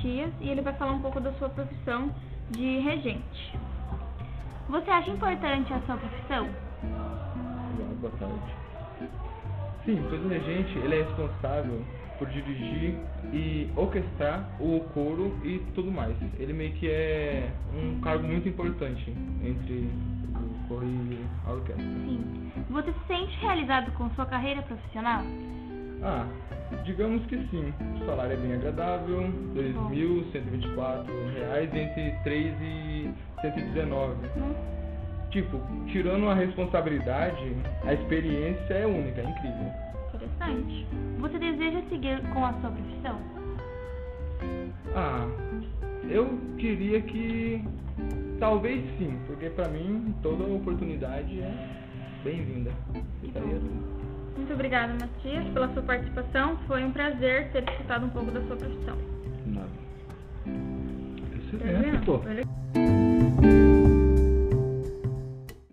Matias e ele vai falar um pouco da sua profissão de regente. Você acha importante a sua profissão? Boa tarde. Sim, pois o regente ele é responsável por dirigir e orquestrar o coro e tudo mais. Ele meio que é um cargo muito importante entre o coro e a orquestra. Sim. Você se sente realizado com sua carreira profissional? Ah, digamos que sim. O salário é bem agradável, 2.124 reais entre 3 e 119. Hum, Tipo, tirando a responsabilidade, a experiência é única, é incrível. interessante. Você deseja seguir com a sua profissão? Ah, eu diria que talvez sim, porque pra mim toda oportunidade é bem-vinda. Estaria tudo. Muito obrigada, Matias, pela sua participação. Foi um prazer ter escutado um pouco da sua profissão. Nada. Tá Excelente, pô. vendo?